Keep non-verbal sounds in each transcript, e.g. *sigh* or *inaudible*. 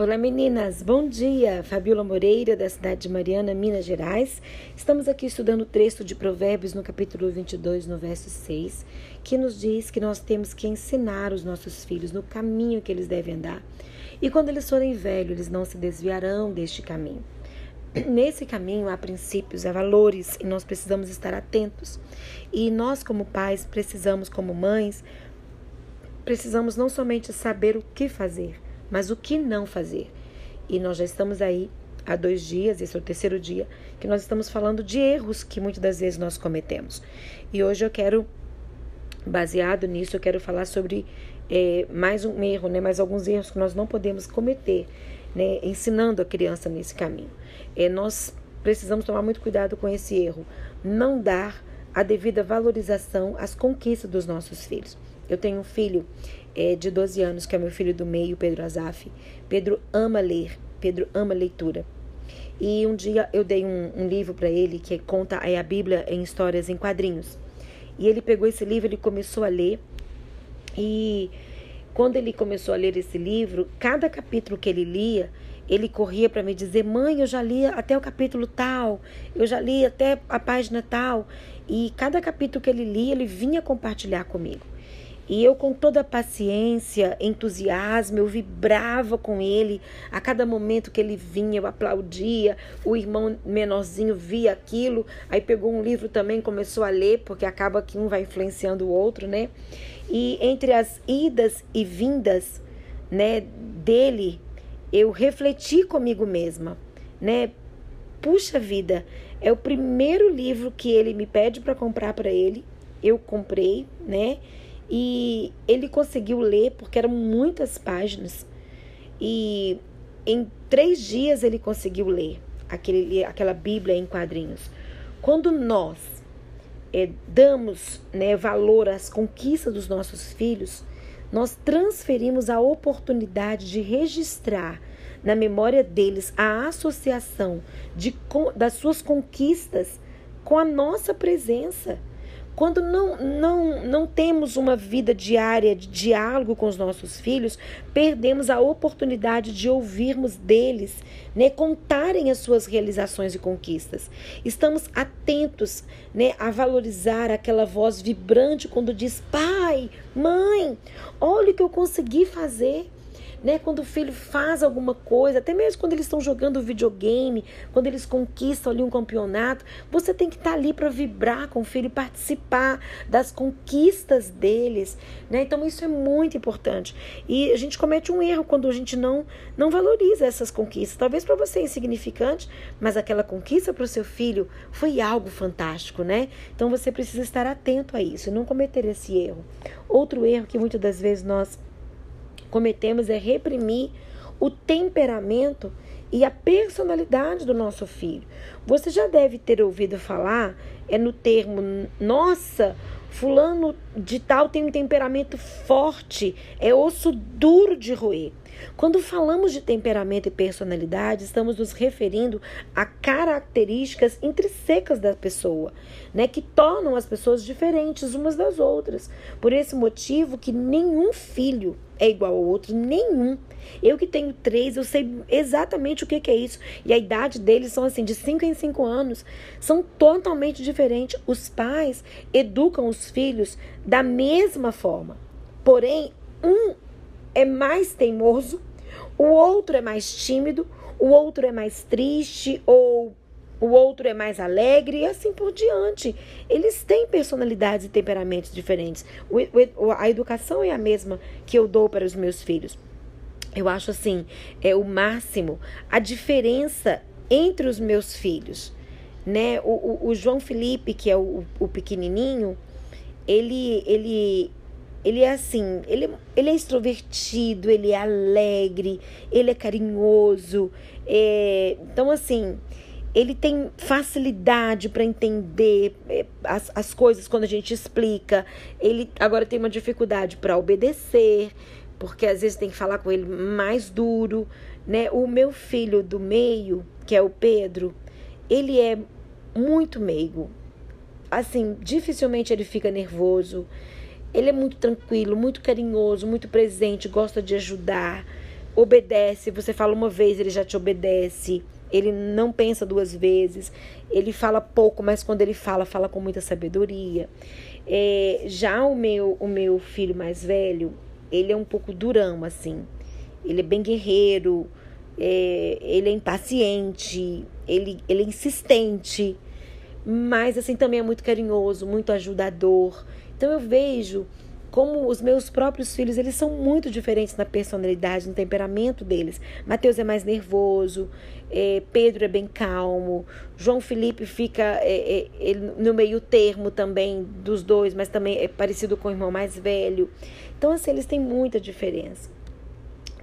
Olá meninas, bom dia! Fabiola Moreira, da cidade de Mariana, Minas Gerais. Estamos aqui estudando o texto de Provérbios no capítulo 22, no verso 6, que nos diz que nós temos que ensinar os nossos filhos no caminho que eles devem andar. E quando eles forem velhos, eles não se desviarão deste caminho. *clears throat* Nesse caminho há princípios, há valores e nós precisamos estar atentos. E nós, como pais, precisamos, como mães, precisamos não somente saber o que fazer, mas o que não fazer. E nós já estamos aí há dois dias, esse é o terceiro dia, que nós estamos falando de erros que muitas das vezes nós cometemos. E hoje eu quero, baseado nisso, eu quero falar sobre é, mais um erro, né, mais alguns erros que nós não podemos cometer, né, ensinando a criança nesse caminho. É, nós precisamos tomar muito cuidado com esse erro, não dar a devida valorização às conquistas dos nossos filhos. Eu tenho um filho é, de 12 anos, que é meu filho do meio, Pedro Azaf. Pedro ama ler, Pedro ama leitura. E um dia eu dei um, um livro para ele que conta é a Bíblia em histórias em quadrinhos. E ele pegou esse livro, ele começou a ler. E quando ele começou a ler esse livro, cada capítulo que ele lia, ele corria para me dizer: Mãe, eu já li até o capítulo tal, eu já li até a página tal. E cada capítulo que ele lia, ele vinha compartilhar comigo. E eu, com toda paciência, entusiasmo, eu vibrava com ele. A cada momento que ele vinha, eu aplaudia. O irmão menorzinho via aquilo, aí pegou um livro também, começou a ler, porque acaba que um vai influenciando o outro, né? E entre as idas e vindas, né, dele, eu refleti comigo mesma, né? Puxa vida, é o primeiro livro que ele me pede para comprar para ele. Eu comprei, né? E ele conseguiu ler, porque eram muitas páginas. E em três dias ele conseguiu ler aquele, aquela Bíblia em quadrinhos. Quando nós é, damos né, valor às conquistas dos nossos filhos, nós transferimos a oportunidade de registrar na memória deles a associação de, das suas conquistas com a nossa presença. Quando não, não, não temos uma vida diária de diálogo com os nossos filhos, perdemos a oportunidade de ouvirmos deles, né, contarem as suas realizações e conquistas. Estamos atentos né, a valorizar aquela voz vibrante quando diz: pai, mãe, olha o que eu consegui fazer né? Quando o filho faz alguma coisa, até mesmo quando eles estão jogando videogame, quando eles conquistam ali um campeonato, você tem que estar tá ali para vibrar com o filho, participar das conquistas deles, né? Então isso é muito importante. E a gente comete um erro quando a gente não não valoriza essas conquistas. Talvez para você é insignificante, mas aquela conquista para o seu filho foi algo fantástico, né? Então você precisa estar atento a isso, não cometer esse erro. Outro erro que muitas das vezes nós cometemos é reprimir o temperamento e a personalidade do nosso filho. Você já deve ter ouvido falar é no termo nossa, fulano de tal tem um temperamento forte, é osso duro de roer. Quando falamos de temperamento e personalidade, estamos nos referindo a características intrínsecas da pessoa, né, que tornam as pessoas diferentes umas das outras. Por esse motivo que nenhum filho é igual ao outro, nenhum. Eu que tenho três, eu sei exatamente o que, que é isso. E a idade deles são assim, de cinco em cinco anos. São totalmente diferentes. Os pais educam os filhos da mesma forma. Porém, um é mais teimoso, o outro é mais tímido, o outro é mais triste ou o outro é mais alegre e assim por diante. Eles têm personalidades e temperamentos diferentes. A educação é a mesma que eu dou para os meus filhos. Eu acho assim, é o máximo a diferença entre os meus filhos, né? O, o, o João Felipe, que é o, o pequenininho, ele ele ele é assim, ele, ele é extrovertido, ele é alegre, ele é carinhoso. É, então, assim, ele tem facilidade para entender é, as, as coisas quando a gente explica. Ele agora tem uma dificuldade para obedecer, porque às vezes tem que falar com ele mais duro, né? O meu filho do meio, que é o Pedro, ele é muito meigo. Assim, dificilmente ele fica nervoso. Ele é muito tranquilo, muito carinhoso, muito presente, gosta de ajudar. obedece, você fala uma vez, ele já te obedece. Ele não pensa duas vezes. Ele fala pouco, mas quando ele fala, fala com muita sabedoria. É, já o meu, o meu filho mais velho, ele é um pouco durão, assim. Ele é bem guerreiro, é, ele é impaciente, ele, ele é insistente, mas assim também é muito carinhoso, muito ajudador. Então eu vejo como os meus próprios filhos, eles são muito diferentes na personalidade, no temperamento deles. Mateus é mais nervoso, é, Pedro é bem calmo, João Felipe fica é, é, no meio termo também dos dois, mas também é parecido com o irmão mais velho. Então, assim, eles têm muita diferença.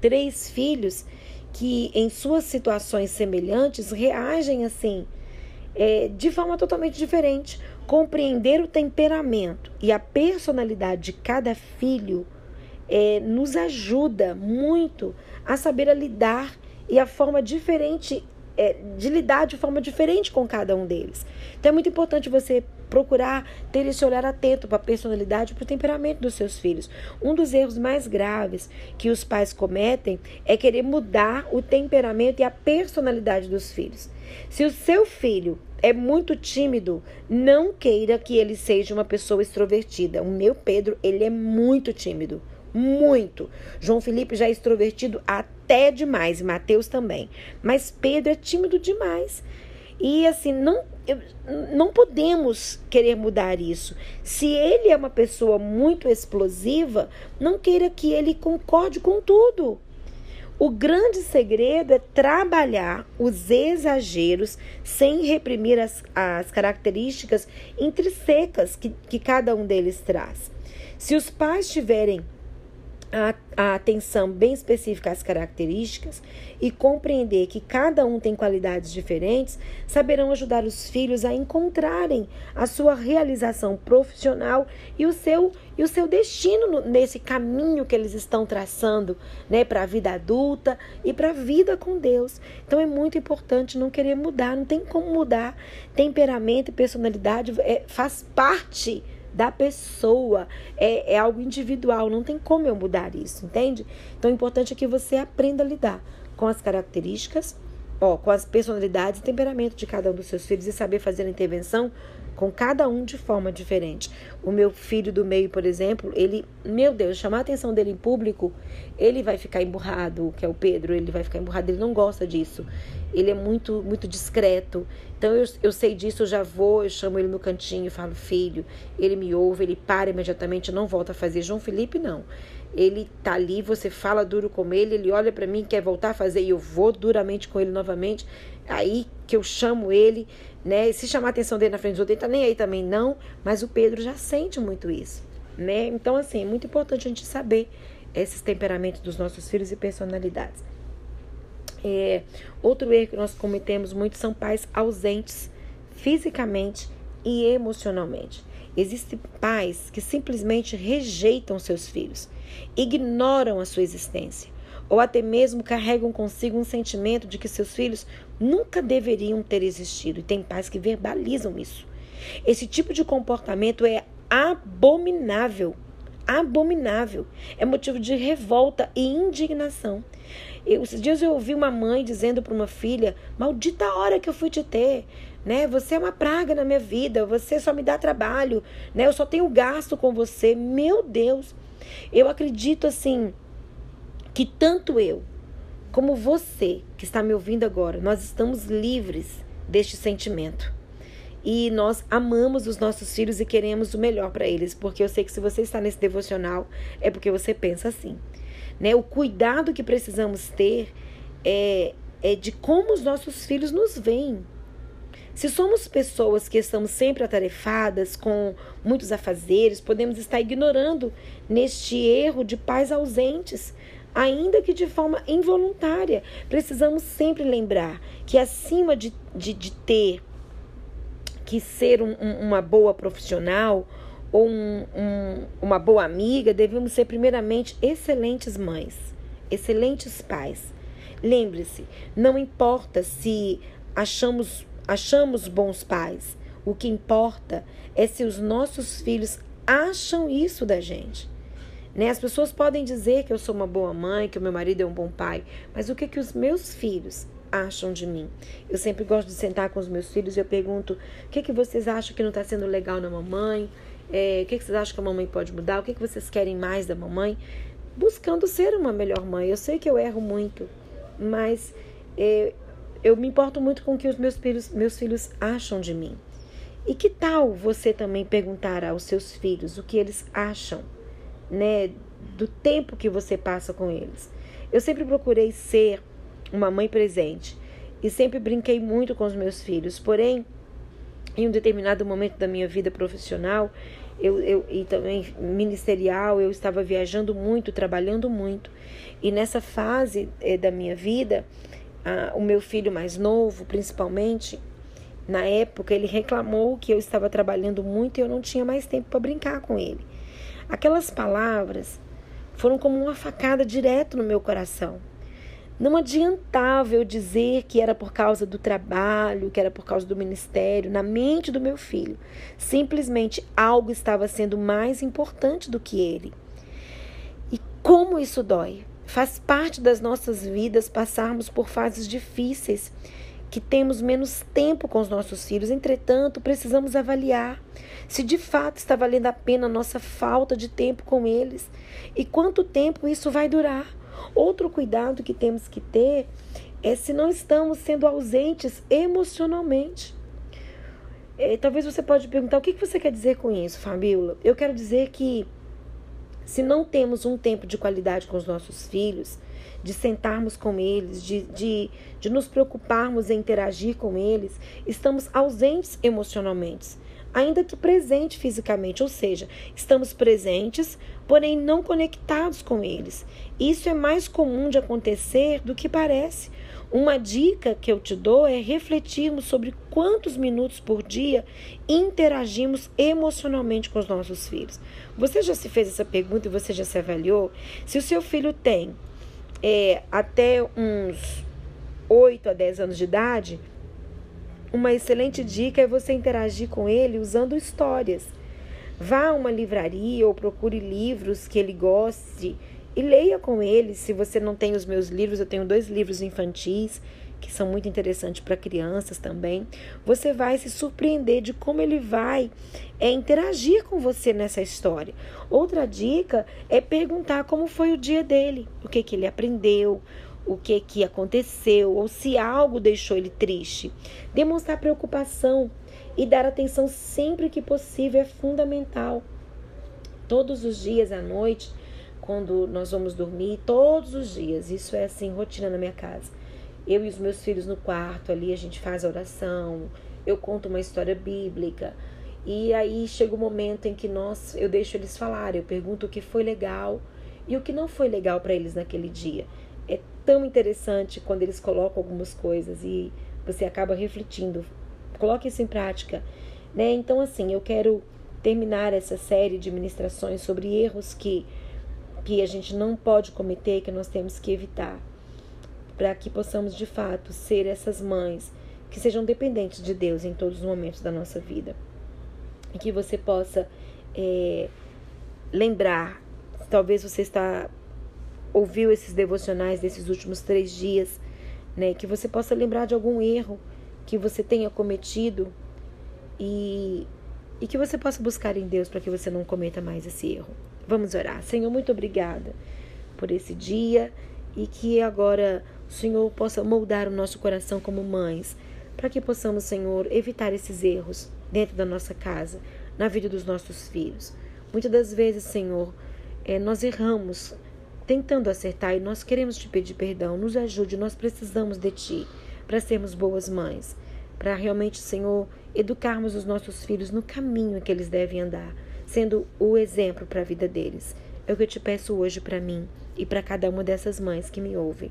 Três filhos que, em suas situações semelhantes, reagem assim, é, de forma totalmente diferente. Compreender o temperamento e a personalidade de cada filho é, nos ajuda muito a saber a lidar e a forma diferente é, de lidar de forma diferente com cada um deles. Então é muito importante você procurar ter esse olhar atento para a personalidade e para o temperamento dos seus filhos. Um dos erros mais graves que os pais cometem é querer mudar o temperamento e a personalidade dos filhos. Se o seu filho é muito tímido, não queira que ele seja uma pessoa extrovertida. O meu Pedro, ele é muito tímido. Muito. João Felipe já é extrovertido até demais, e Mateus também. Mas Pedro é tímido demais. E assim, não, não podemos querer mudar isso. Se ele é uma pessoa muito explosiva, não queira que ele concorde com tudo. O grande segredo é trabalhar os exageros sem reprimir as, as características intrinsecas que, que cada um deles traz. Se os pais tiverem a, a, atenção bem específica às características e compreender que cada um tem qualidades diferentes, saberão ajudar os filhos a encontrarem a sua realização profissional e o seu, e o seu destino nesse caminho que eles estão traçando né, para a vida adulta e para a vida com Deus. Então é muito importante não querer mudar, não tem como mudar. Temperamento e personalidade é, faz parte da pessoa, é, é algo individual, não tem como eu mudar isso, entende? Então o importante é que você aprenda a lidar com as características, ó, com as personalidades e temperamento de cada um dos seus filhos e saber fazer a intervenção com cada um de forma diferente. O meu filho do meio, por exemplo, ele, meu Deus, chamar a atenção dele em público, ele vai ficar emburrado, que é o Pedro, ele vai ficar emburrado, ele não gosta disso. Ele é muito, muito discreto. Então eu, eu sei disso, eu já vou, eu chamo ele no cantinho falo, filho, ele me ouve, ele para imediatamente, não volta a fazer. João Felipe, não. Ele tá ali, você fala duro com ele, ele olha para mim, quer voltar a fazer, e eu vou duramente com ele novamente. Aí que eu chamo ele, né? Se chamar a atenção dele na frente dos outros, ele tá nem aí também, não. Mas o Pedro já sente muito isso, né? Então, assim, é muito importante a gente saber esses temperamentos dos nossos filhos e personalidades. É, outro erro que nós cometemos muito são pais ausentes fisicamente e emocionalmente. Existem pais que simplesmente rejeitam seus filhos, ignoram a sua existência, ou até mesmo carregam consigo um sentimento de que seus filhos nunca deveriam ter existido. E tem pais que verbalizam isso. Esse tipo de comportamento é abominável. Abominável. É motivo de revolta e indignação. Eu, esses dias eu ouvi uma mãe dizendo para uma filha: Maldita hora que eu fui te ter. Né? Você é uma praga na minha vida, você só me dá trabalho, né? Eu só tenho gasto com você. Meu Deus. Eu acredito assim que tanto eu como você que está me ouvindo agora, nós estamos livres deste sentimento. E nós amamos os nossos filhos e queremos o melhor para eles, porque eu sei que se você está nesse devocional é porque você pensa assim. Né? O cuidado que precisamos ter é, é de como os nossos filhos nos veem. Se somos pessoas que estamos sempre atarefadas, com muitos afazeres, podemos estar ignorando neste erro de pais ausentes, ainda que de forma involuntária. Precisamos sempre lembrar que, acima de, de, de ter que ser um, um, uma boa profissional, ou um, um, uma boa amiga, devemos ser primeiramente excelentes mães, excelentes pais. Lembre-se, não importa se achamos, achamos bons pais, o que importa é se os nossos filhos acham isso da gente. Né? As pessoas podem dizer que eu sou uma boa mãe, que o meu marido é um bom pai, mas o que que os meus filhos acham de mim? Eu sempre gosto de sentar com os meus filhos e eu pergunto: o que que vocês acham que não está sendo legal na mamãe? É, o que, que vocês acham que a mamãe pode mudar? O que, que vocês querem mais da mamãe? Buscando ser uma melhor mãe. Eu sei que eu erro muito, mas é, eu me importo muito com o que os meus filhos, meus filhos acham de mim. E que tal você também perguntar aos seus filhos o que eles acham, né, do tempo que você passa com eles? Eu sempre procurei ser uma mãe presente e sempre brinquei muito com os meus filhos, porém, em um determinado momento da minha vida profissional, eu, eu, e também ministerial, eu estava viajando muito, trabalhando muito. E nessa fase eh, da minha vida, o meu filho mais novo, principalmente, na época, ele reclamou que eu estava trabalhando muito e eu não tinha mais tempo para brincar com ele. Aquelas palavras foram como uma facada direto no meu coração. Não adiantava eu dizer que era por causa do trabalho, que era por causa do ministério, na mente do meu filho. Simplesmente algo estava sendo mais importante do que ele. E como isso dói? Faz parte das nossas vidas passarmos por fases difíceis que temos menos tempo com os nossos filhos. Entretanto, precisamos avaliar se de fato está valendo a pena a nossa falta de tempo com eles e quanto tempo isso vai durar. Outro cuidado que temos que ter é se não estamos sendo ausentes emocionalmente. É, talvez você pode perguntar o que você quer dizer com isso, Fabíola. Eu quero dizer que se não temos um tempo de qualidade com os nossos filhos, de sentarmos com eles, de, de, de nos preocuparmos em interagir com eles, estamos ausentes emocionalmente, ainda que presente fisicamente, ou seja, estamos presentes, porém não conectados com eles. Isso é mais comum de acontecer do que parece. Uma dica que eu te dou é refletirmos sobre quantos minutos por dia interagimos emocionalmente com os nossos filhos. Você já se fez essa pergunta e você já se avaliou? Se o seu filho tem é, até uns 8 a 10 anos de idade, uma excelente dica é você interagir com ele usando histórias. Vá a uma livraria ou procure livros que ele goste e leia com ele. Se você não tem os meus livros, eu tenho dois livros infantis que são muito interessantes para crianças também. Você vai se surpreender de como ele vai é, interagir com você nessa história. Outra dica é perguntar como foi o dia dele, o que, que ele aprendeu, o que, que aconteceu, ou se algo deixou ele triste. Demonstrar preocupação e dar atenção sempre que possível é fundamental. Todos os dias à noite, quando nós vamos dormir, todos os dias, isso é assim, rotina na minha casa eu e os meus filhos no quarto ali, a gente faz a oração, eu conto uma história bíblica. E aí chega o um momento em que nós, eu deixo eles falarem, eu pergunto o que foi legal e o que não foi legal para eles naquele dia. É tão interessante quando eles colocam algumas coisas e você acaba refletindo. Coloque isso em prática, né? Então assim, eu quero terminar essa série de ministrações sobre erros que que a gente não pode cometer, que nós temos que evitar para que possamos de fato ser essas mães que sejam dependentes de Deus em todos os momentos da nossa vida. E que você possa é, lembrar, talvez você está ouviu esses devocionais desses últimos três dias, né? Que você possa lembrar de algum erro que você tenha cometido e, e que você possa buscar em Deus para que você não cometa mais esse erro. Vamos orar. Senhor, muito obrigada por esse dia e que agora o Senhor possa moldar o nosso coração como mães, para que possamos, Senhor, evitar esses erros dentro da nossa casa, na vida dos nossos filhos. Muitas das vezes, Senhor, é, nós erramos tentando acertar e nós queremos te pedir perdão. Nos ajude, nós precisamos de Ti para sermos boas mães, para realmente, Senhor, educarmos os nossos filhos no caminho que eles devem andar, sendo o exemplo para a vida deles. É o que eu te peço hoje para mim e para cada uma dessas mães que me ouvem.